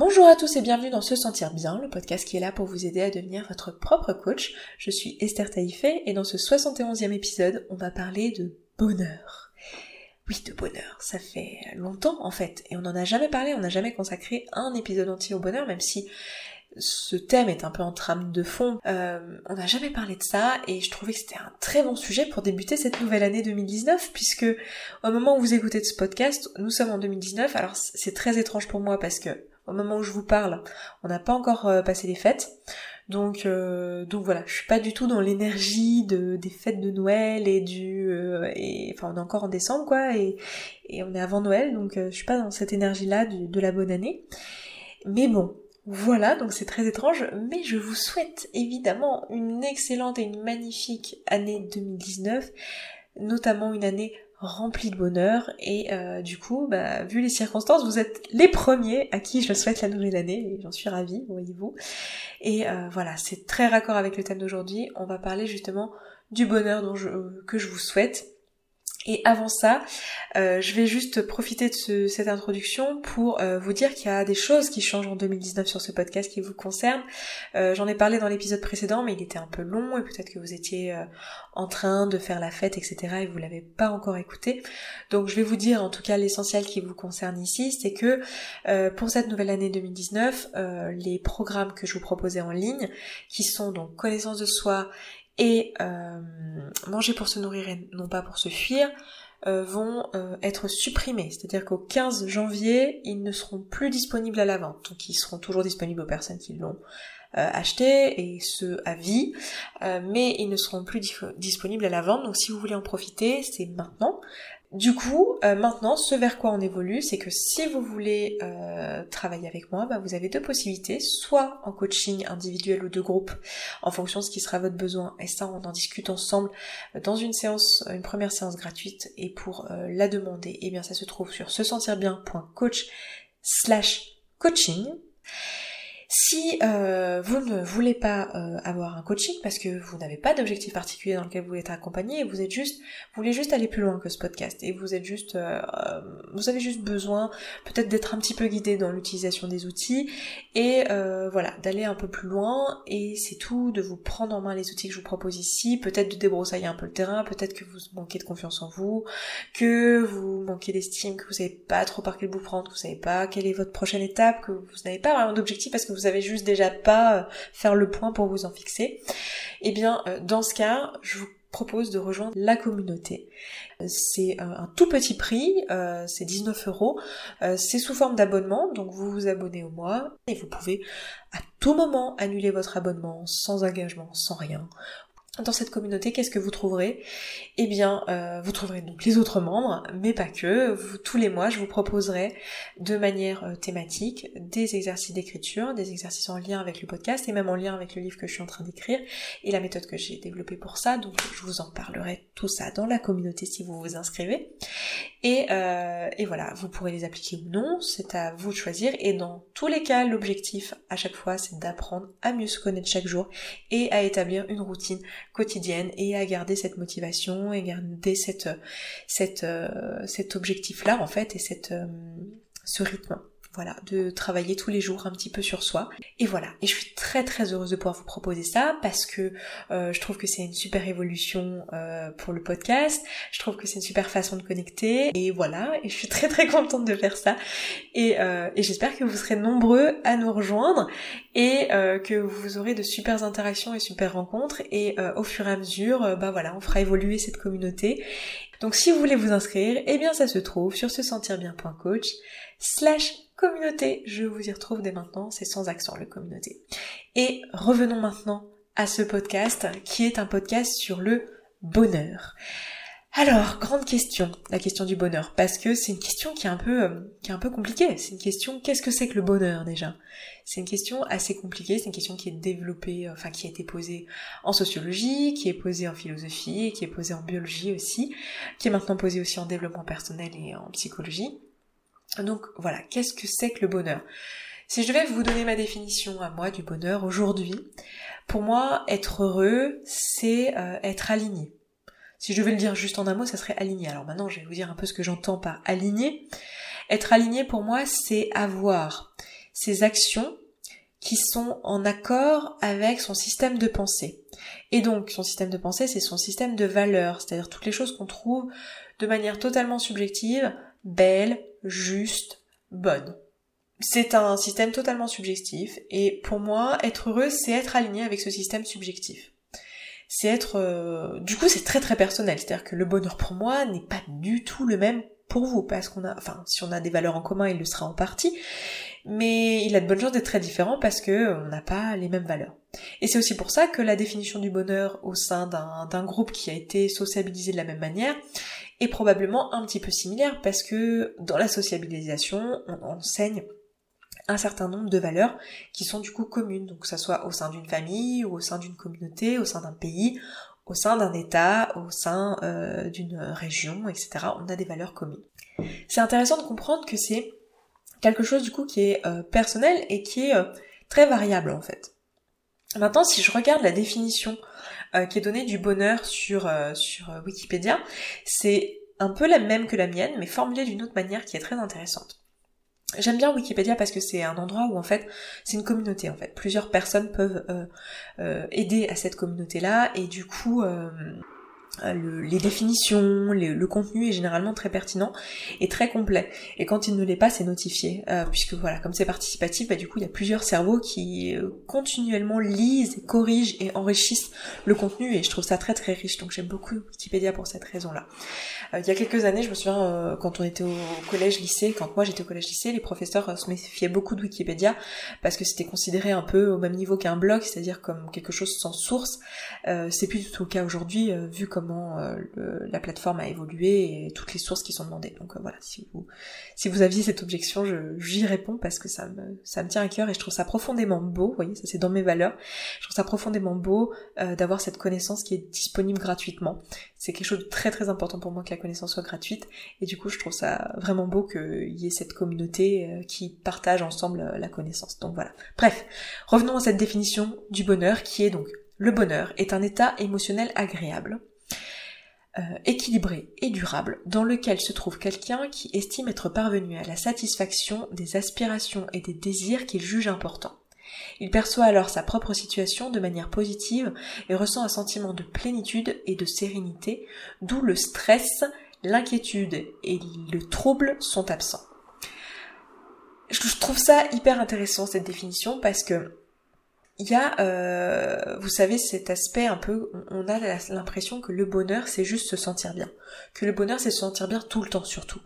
Bonjour à tous et bienvenue dans Se Sentir Bien, le podcast qui est là pour vous aider à devenir votre propre coach. Je suis Esther Taïfé et dans ce 71e épisode, on va parler de bonheur. Oui, de bonheur. Ça fait longtemps en fait et on n'en a jamais parlé, on n'a jamais consacré un épisode entier au bonheur, même si ce thème est un peu en trame de fond. Euh, on n'a jamais parlé de ça et je trouvais que c'était un très bon sujet pour débuter cette nouvelle année 2019 puisque au moment où vous écoutez ce podcast, nous sommes en 2019. Alors c'est très étrange pour moi parce que au moment où je vous parle, on n'a pas encore euh, passé les fêtes. Donc, euh, donc voilà, je suis pas du tout dans l'énergie de, des fêtes de Noël et du, euh, et enfin on est encore en décembre quoi, et, et on est avant Noël, donc je suis pas dans cette énergie-là de la bonne année. Mais bon, voilà, donc c'est très étrange, mais je vous souhaite évidemment une excellente et une magnifique année 2019, notamment une année rempli de bonheur et euh, du coup, bah, vu les circonstances, vous êtes les premiers à qui je souhaite la nouvelle année et j'en suis ravie, voyez-vous. Et euh, voilà, c'est très raccord avec le thème d'aujourd'hui. On va parler justement du bonheur dont je, que je vous souhaite et avant ça, euh, je vais juste profiter de cette introduction pour euh, vous dire qu'il y a des choses qui changent en 2019 sur ce podcast qui vous concernent. Euh, j'en ai parlé dans l'épisode précédent, mais il était un peu long et peut-être que vous étiez en train de faire la fête, etc. et vous l'avez pas encore écouté. Donc je vais vous dire en tout cas l'essentiel qui vous concerne ici, c'est que pour cette nouvelle année 2019, les programmes que je vous proposais en ligne, qui sont donc connaissance de soi et euh, manger pour se nourrir et non pas pour se fuir euh, vont euh, être supprimés. C'est-à-dire qu'au 15 janvier, ils ne seront plus disponibles à la vente. Donc ils seront toujours disponibles aux personnes qui l'ont acheté et ce à vie, mais ils ne seront plus disponibles à la vente. Donc si vous voulez en profiter, c'est maintenant. Du coup, euh, maintenant, ce vers quoi on évolue, c'est que si vous voulez euh, travailler avec moi, bah, vous avez deux possibilités, soit en coaching individuel ou de groupe, en fonction de ce qui sera votre besoin, et ça on en discute ensemble dans une séance, une première séance gratuite, et pour euh, la demander, eh bien ça se trouve sur se sentir bien.coach slash coaching. Si euh, vous ne voulez pas euh, avoir un coaching parce que vous n'avez pas d'objectif particulier dans lequel vous voulez être accompagné, vous êtes juste, vous voulez juste aller plus loin que ce podcast et vous êtes juste, euh, vous avez juste besoin peut-être d'être un petit peu guidé dans l'utilisation des outils et voilà d'aller un peu plus loin et c'est tout, de vous prendre en main les outils que je vous propose ici, peut-être de débroussailler un peu le terrain, peut-être que vous manquez de confiance en vous, que vous manquez d'estime, que vous savez pas trop par quel bout prendre, que vous savez pas quelle est votre prochaine étape, que vous n'avez pas vraiment d'objectif parce que vous vous avez juste déjà pas euh, faire le point pour vous en fixer, eh bien euh, dans ce cas, je vous propose de rejoindre la communauté. C'est euh, un tout petit prix, c'est 19 euros. C'est sous forme d'abonnement, donc vous vous abonnez au mois et vous pouvez à tout moment annuler votre abonnement sans engagement, sans rien dans cette communauté, qu'est-ce que vous trouverez? Eh bien, euh, vous trouverez donc les autres membres, mais pas que. Tous les mois, je vous proposerai de manière euh, thématique des exercices d'écriture, des exercices en lien avec le podcast et même en lien avec le livre que je suis en train d'écrire et la méthode que j'ai développée pour ça. Donc, je vous en parlerai tout ça dans la communauté si vous vous inscrivez. Et, euh, et voilà, vous pourrez les appliquer ou non, c'est à vous de choisir. Et dans tous les cas, l'objectif à chaque fois, c'est d'apprendre à mieux se connaître chaque jour et à établir une routine quotidienne et à garder cette motivation et garder euh, cet objectif-là en fait et euh, ce rythme voilà, de travailler tous les jours un petit peu sur soi. Et voilà, et je suis très très heureuse de pouvoir vous proposer ça parce que euh, je trouve que c'est une super évolution euh, pour le podcast, je trouve que c'est une super façon de connecter, et voilà, et je suis très très contente de faire ça. Et, euh, j'espère que vous serez nombreux à nous rejoindre et que vous aurez de super interactions et super rencontres, et au fur et à mesure, bah voilà, on fera évoluer cette communauté. Donc si vous voulez vous inscrire, eh bien ça se trouve sur se sentir bien.coach slash communauté. Je vous y retrouve dès maintenant, c'est sans accent le communauté. Et revenons maintenant à ce podcast qui est un podcast sur le bonheur. Alors, grande question, la question du bonheur, parce que c'est une question qui est un peu, euh, qui est un peu compliquée. C'est une question, qu'est-ce que c'est que le bonheur déjà? C'est une question assez compliquée, c'est une question qui est développée, euh, enfin qui a été posée en sociologie, qui est posée en philosophie, qui est posée en biologie aussi, qui est maintenant posée aussi en développement personnel et en psychologie. Donc voilà, qu'est-ce que c'est que le bonheur? Si je devais vous donner ma définition à moi du bonheur aujourd'hui, pour moi, être heureux, c'est euh, être aligné. Si je devais le dire juste en un mot, ça serait aligné. Alors maintenant, je vais vous dire un peu ce que j'entends par aligné. Être aligné pour moi, c'est avoir ses actions qui sont en accord avec son système de pensée. Et donc, son système de pensée, c'est son système de valeurs, c'est-à-dire toutes les choses qu'on trouve de manière totalement subjective, belles, justes, bonnes. C'est un système totalement subjectif, et pour moi, être heureux, c'est être aligné avec ce système subjectif. C'est être... Euh, du coup, c'est très très personnel, c'est-à-dire que le bonheur pour moi n'est pas du tout le même pour vous, parce qu'on a... Enfin, si on a des valeurs en commun, il le sera en partie, mais il a de bonnes chances d'être très différent parce que on n'a pas les mêmes valeurs. Et c'est aussi pour ça que la définition du bonheur au sein d'un groupe qui a été sociabilisé de la même manière est probablement un petit peu similaire parce que dans la sociabilisation, on enseigne un certain nombre de valeurs qui sont du coup communes, donc que ça soit au sein d'une famille, ou au sein d'une communauté, au sein d'un pays, au sein d'un État, au sein euh, d'une région, etc. On a des valeurs communes. C'est intéressant de comprendre que c'est quelque chose du coup qui est euh, personnel et qui est euh, très variable en fait. Maintenant, si je regarde la définition euh, qui est donnée du bonheur sur, sur Wikipédia, c'est un peu la même que la mienne, mais formulée d'une autre manière qui est très intéressante. J'aime bien Wikipédia parce que c'est un endroit où en fait c'est une communauté en fait. Plusieurs personnes peuvent aider à cette communauté-là et du coup euh, les définitions, le contenu est généralement très pertinent et très complet. Et quand il ne l'est pas, c'est notifié, euh, puisque voilà, comme c'est participatif, bah, du coup il y a plusieurs cerveaux qui euh, continuellement lisent, corrigent et enrichissent le contenu et je trouve ça très très riche. Donc j'aime beaucoup Wikipédia pour cette raison-là. il y a quelques années, je me souviens quand on était au collège-lycée, quand moi j'étais au collège-lycée, les professeurs se méfiaient beaucoup de Wikipédia parce que c'était considéré un peu au même niveau qu'un blog, c'est-à-dire comme quelque chose sans source. c'est plus du tout le cas aujourd'hui, vu comme euh, la plateforme a évolué et toutes les sources qui sont demandées. Donc euh, voilà, si vous, si vous aviez cette objection, j'y réponds parce que ça me, ça me tient à cœur et je trouve ça profondément beau, vous voyez, ça c'est dans mes valeurs, je trouve ça profondément beau euh, d'avoir cette connaissance qui est disponible gratuitement. C'est quelque chose de très très important pour moi que la connaissance soit gratuite et du coup je trouve ça vraiment beau qu'il y ait cette communauté qui partage ensemble la connaissance. Donc voilà. Bref, revenons à cette définition du bonheur qui est donc le bonheur est un état émotionnel agréable euh, équilibré et durable dans lequel se trouve quelqu'un qui estime être parvenu à la satisfaction des aspirations et des désirs qu'il juge importants. Il perçoit alors sa propre situation de manière positive et ressent un sentiment de plénitude et de sérénité, d'où le stress, l'inquiétude et le trouble sont absents. Je trouve ça hyper intéressant cette définition parce que il y a, euh, vous savez, cet aspect un peu, on a l'impression que le bonheur, c'est juste se sentir bien. Que le bonheur, c'est se sentir bien tout le temps surtout.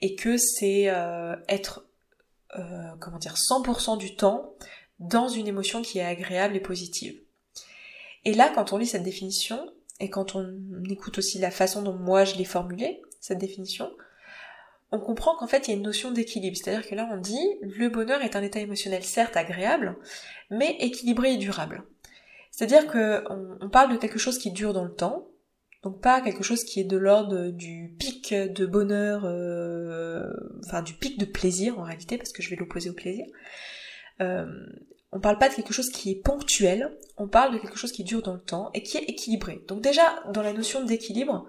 Et que c'est euh, être, euh, comment dire, 100% du temps dans une émotion qui est agréable et positive. Et là, quand on lit cette définition, et quand on écoute aussi la façon dont moi je l'ai formulée, cette définition, on comprend qu'en fait il y a une notion d'équilibre. C'est-à-dire que là on dit le bonheur est un état émotionnel certes agréable, mais équilibré et durable. C'est-à-dire que on, parle de quelque chose qui dure dans le temps, donc pas quelque chose qui est de l'ordre du pic de bonheur, euh, enfin du pic de plaisir en réalité, parce que je vais l'opposer au plaisir. Euh, on parle pas de quelque chose qui est ponctuel, on parle de quelque chose qui dure dans le temps et qui est équilibré. Donc déjà, dans la notion d'équilibre,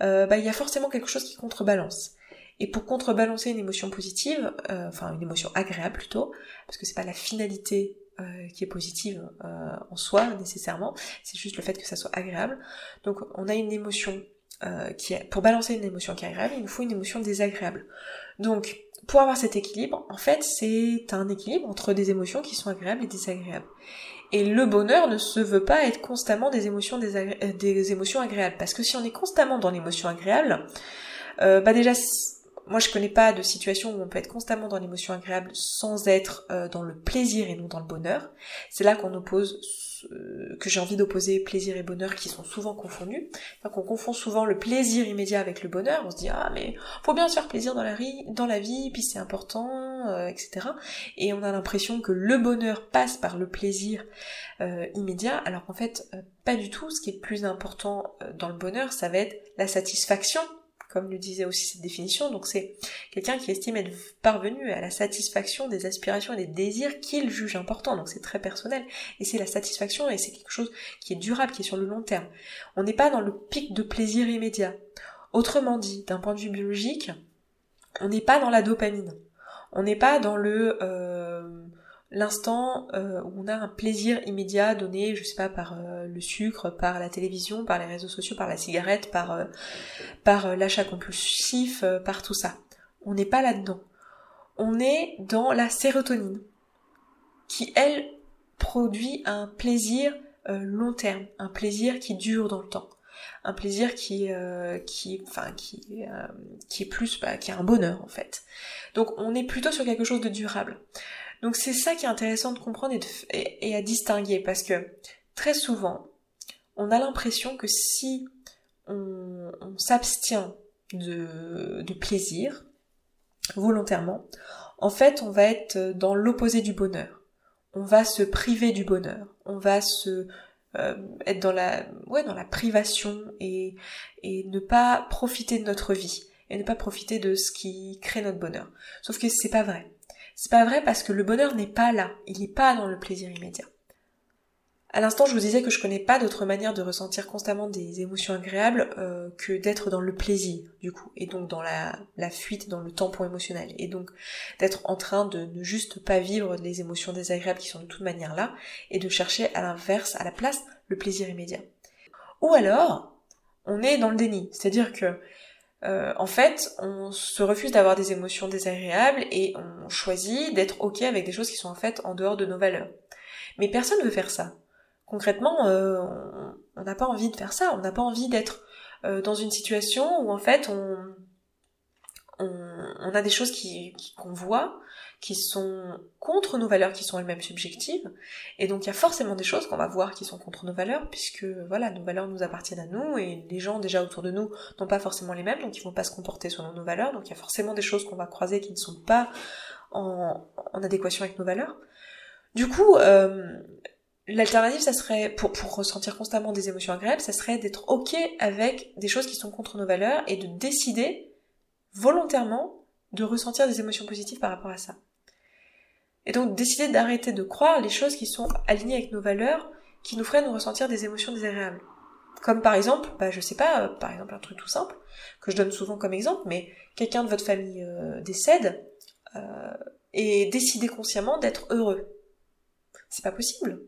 euh, bah, il y a forcément quelque chose qui contrebalance. Et pour contrebalancer une émotion positive, euh, enfin une émotion agréable plutôt, parce que c'est pas la finalité euh, qui est positive euh, en soi nécessairement, c'est juste le fait que ça soit agréable. Donc on a une émotion qui est, pour balancer une émotion qui est agréable, il nous faut une émotion désagréable. Donc pour avoir cet équilibre, en fait, c'est un équilibre entre des émotions qui sont agréables et désagréables. Et le bonheur ne se veut pas être constamment des émotions, des émotions agréables. Parce que si on est constamment dans l'émotion agréable, euh, bah déjà moi je connais pas de situation où on peut être constamment dans l'émotion agréable sans être euh, dans le plaisir et non dans le bonheur. C'est là qu'on oppose euh, que j'ai envie d'opposer plaisir et bonheur qui sont souvent confondus. Enfin, qu'on confond souvent le plaisir immédiat avec le bonheur. On se dit ah mais faut bien se faire plaisir dans la, vie, puis c'est important, euh, etc. Et on a l'impression que le bonheur passe par le plaisir immédiat, alors qu'en fait pas du tout. Ce qui est plus important dans le bonheur, ça va être la satisfaction comme le disait aussi cette définition. Donc c'est quelqu'un qui estime être parvenu à la satisfaction des aspirations et des désirs qu'il juge importants. Donc c'est très personnel. Et c'est la satisfaction et c'est quelque chose qui est durable, qui est sur le long terme. On n'est pas dans le pic de plaisir immédiat. Autrement dit, d'un point de vue biologique, on n'est pas dans la dopamine. On n'est pas dans le l'instant où on a un plaisir immédiat donné, je sais pas, par le sucre, par la télévision, par les réseaux sociaux, par la cigarette, par par l'achat compulsif, par tout ça. On n'est pas là-dedans. On est dans la sérotonine qui elle produit un plaisir euh, long terme, un plaisir qui dure dans le temps, un plaisir qui euh, enfin euh, qui est plus bah, qui est un bonheur en fait. Donc on est plutôt sur quelque chose de durable. Donc c'est ça qui est intéressant de comprendre et, et, à distinguer parce que très souvent on a l'impression que si on, on s'abstient de, de plaisir volontairement, en fait on va être dans l'opposé du bonheur on va se priver du bonheur, on va se euh, être dans la ouais dans la privation et et ne pas profiter de notre vie et ne pas profiter de ce qui crée notre bonheur. Sauf que c'est pas vrai. C'est pas vrai parce que le bonheur n'est pas là, il n'est pas dans le plaisir immédiat. À l'instant, je vous disais que je connais pas d'autre manière de ressentir constamment des émotions agréables euh, que d'être dans le plaisir, du coup, et donc dans la, la fuite, dans le tampon émotionnel, et donc d'être en train de ne juste pas vivre les émotions désagréables qui sont de toute manière là, et de chercher à l'inverse, à la place, le plaisir immédiat. Ou alors, on est dans le déni, c'est-à-dire que euh, en fait, on se refuse d'avoir des émotions désagréables et on choisit d'être ok avec des choses qui sont en fait en dehors de nos valeurs. Mais personne ne veut faire ça concrètement, euh, on n'a pas envie de faire ça, on n'a pas envie d'être euh, dans une situation où en fait on, on, a des choses qui qu'on voit qui sont contre nos valeurs qui sont elles-mêmes subjectives. Et donc il y a forcément des choses qu'on va voir qui sont contre nos valeurs puisque voilà nos valeurs nous appartiennent à nous et les gens déjà autour de nous n'ont pas forcément les mêmes donc ils vont pas se comporter selon nos valeurs. Donc il y a forcément des choses qu'on va croiser qui ne sont pas en, adéquation avec nos valeurs. Du coup euh, L'alternative, ça serait, pour, pour ressentir constamment des émotions agréables, ça serait d'être ok avec des choses qui sont contre nos valeurs et de décider volontairement de ressentir des émotions positives par rapport à ça. Et donc décider d'arrêter de croire les choses qui sont alignées avec nos valeurs, qui nous feraient nous ressentir des émotions désagréables. Comme par exemple, bah je sais pas, euh, par exemple un truc tout simple, que je donne souvent comme exemple, mais quelqu'un de votre famille euh, décède, euh, et décider consciemment d'être heureux. C'est pas possible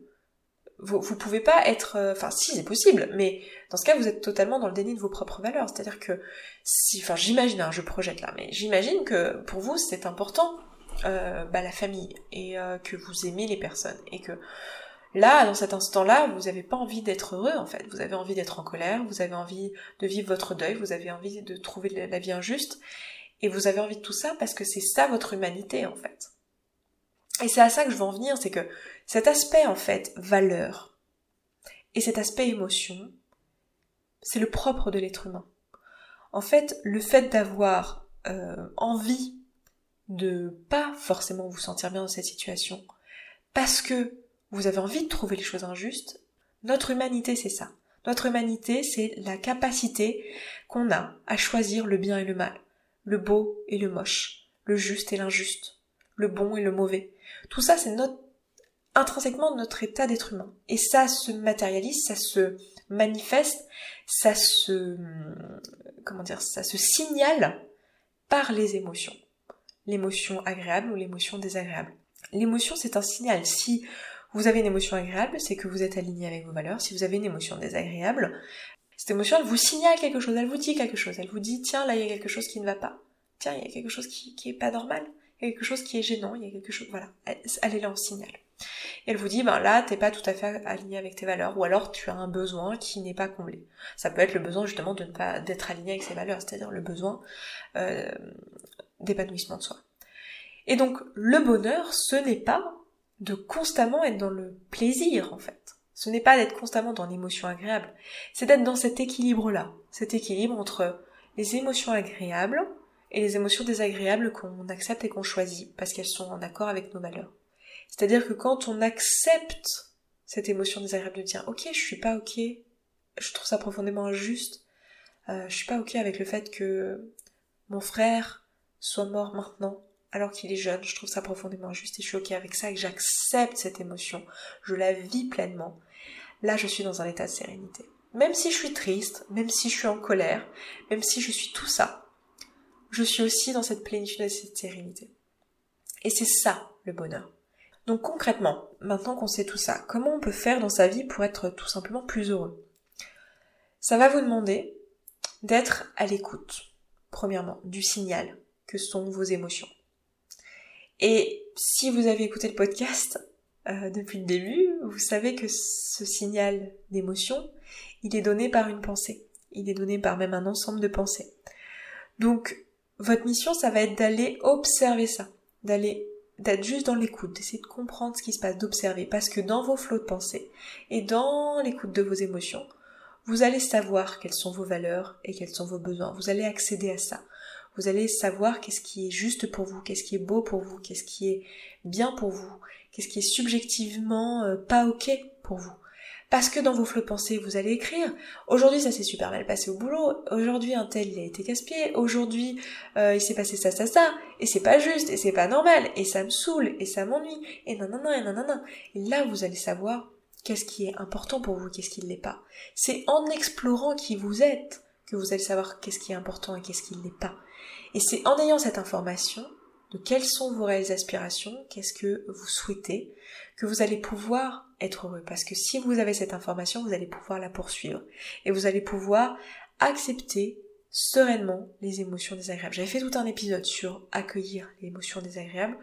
vous, vous pouvez pas être, euh, enfin si c'est possible, mais dans ce cas vous êtes totalement dans le déni de vos propres valeurs. C'est-à-dire que si, enfin j'imagine, hein, je projette là, mais j'imagine que pour vous c'est important euh, bah, la famille et euh, que vous aimez les personnes et que là dans cet instant-là vous n'avez pas envie d'être heureux en fait, vous avez envie d'être en colère, vous avez envie de vivre votre deuil, vous avez envie de trouver la vie injuste et vous avez envie de tout ça parce que c'est ça votre humanité en fait. Et c'est à ça que je veux en venir, c'est que cet aspect en fait valeur et cet aspect émotion, c'est le propre de l'être humain. En fait, le fait d'avoir euh, envie de pas forcément vous sentir bien dans cette situation, parce que vous avez envie de trouver les choses injustes, notre humanité c'est ça. Notre humanité c'est la capacité qu'on a à choisir le bien et le mal, le beau et le moche, le juste et l'injuste, le bon et le mauvais. Tout ça c'est intrinsèquement notre état d'être humain. Et ça se matérialise, ça se manifeste, ça se, comment dire, ça se signale par les émotions. L'émotion agréable ou l'émotion désagréable. L'émotion, c'est un signal. Si vous avez une émotion agréable, c'est que vous êtes aligné avec vos valeurs. Si vous avez une émotion désagréable, cette émotion, elle vous signale quelque chose, elle vous dit quelque chose. Elle vous dit, tiens, là, il y a quelque chose qui ne va pas. Tiens, il y a quelque chose qui, qui est pas normal. Il quelque chose qui est gênant. Il y a quelque chose, voilà. Elle est là en signal elle vous dit, ben là, t'es pas tout à fait aligné avec tes valeurs, ou alors tu as un besoin qui n'est pas comblé. Ça peut être le besoin justement de ne pas d'être aligné avec ses valeurs, c'est-à-dire le besoin euh, d'épanouissement de soi. Et donc le bonheur, ce n'est pas de constamment être dans le plaisir en fait. Ce n'est pas d'être constamment dans l'émotion agréable, c'est d'être dans cet équilibre-là, cet équilibre entre les émotions agréables et les émotions désagréables qu'on accepte et qu'on choisit parce qu'elles sont en accord avec nos valeurs. C'est-à-dire que quand on accepte cette émotion désagréable de dire ok je suis pas ok, je trouve ça profondément injuste, euh, je suis pas ok avec le fait que mon frère soit mort maintenant alors qu'il est jeune, je trouve ça profondément injuste et je suis ok avec ça et j'accepte cette émotion, je la vis pleinement. Là je suis dans un état de sérénité. Même si je suis triste, même si je suis en colère, même si je suis tout ça, je suis aussi dans cette plénitude et cette sérénité. Et c'est ça le bonheur. Donc concrètement, maintenant qu'on sait tout ça, comment on peut faire dans sa vie pour être tout simplement plus heureux? Ça va vous demander d'être à l'écoute, premièrement, du signal que sont vos émotions. Et si vous avez écouté le podcast euh, depuis le début, vous savez que ce signal d'émotion, il est donné par une pensée. Il est donné par même un ensemble de pensées. Donc, votre mission, ça va être d'aller observer ça, d'aller d'être juste dans l'écoute, d'essayer de comprendre ce qui se passe, d'observer, parce que dans vos flots de pensée et dans l'écoute de vos émotions, vous allez savoir quelles sont vos valeurs et quels sont vos besoins. Vous allez accéder à ça. Vous allez savoir qu'est-ce qui est juste pour vous, qu'est-ce qui est beau pour vous, qu'est-ce qui est bien pour vous, qu'est-ce qui est subjectivement euh, pas ok pour vous. Parce que dans vos flots de pensée, vous allez écrire. Aujourd'hui, ça s'est super mal passé au boulot. Aujourd'hui, un tel, il a été casse-pied. Aujourd'hui, euh, il s'est passé ça, ça, ça. Et c'est pas juste, et c'est pas normal. Et ça me saoule, et ça m'ennuie. Et nanana, et nanana. Et là, vous allez savoir qu'est-ce qui est important pour vous, qu'est-ce qui ne l'est pas. C'est en explorant qui vous êtes que vous allez savoir qu'est-ce qui est important et qu'est-ce qui ne l'est pas. Et c'est en ayant cette information de quelles sont vos réelles aspirations, qu'est-ce que vous souhaitez, que vous allez pouvoir être heureux. Parce que si vous avez cette information, vous allez pouvoir la poursuivre. Et vous allez pouvoir accepter sereinement les émotions désagréables. J'avais fait tout un épisode sur accueillir les émotions désagréables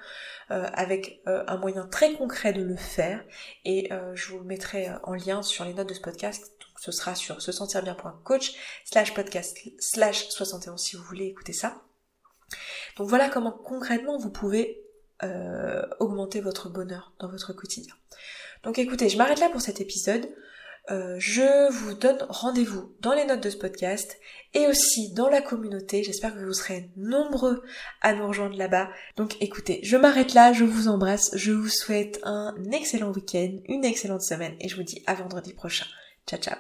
euh, avec euh, un moyen très concret de le faire et euh, je vous le mettrai en lien sur les notes de ce podcast. Donc, ce sera sur se sentir bien.coach slash podcast slash 71 si vous voulez écouter ça. Donc voilà comment concrètement vous pouvez augmenter votre bonheur dans votre quotidien. Donc écoutez, je m'arrête là pour cet épisode. Euh, je vous donne rendez-vous dans les notes de ce podcast et aussi dans la communauté. J'espère que vous serez nombreux à nous rejoindre là-bas. Donc écoutez, je m'arrête là, je vous embrasse, je vous souhaite un excellent week-end, une excellente semaine et je vous dis à vendredi prochain. Ciao ciao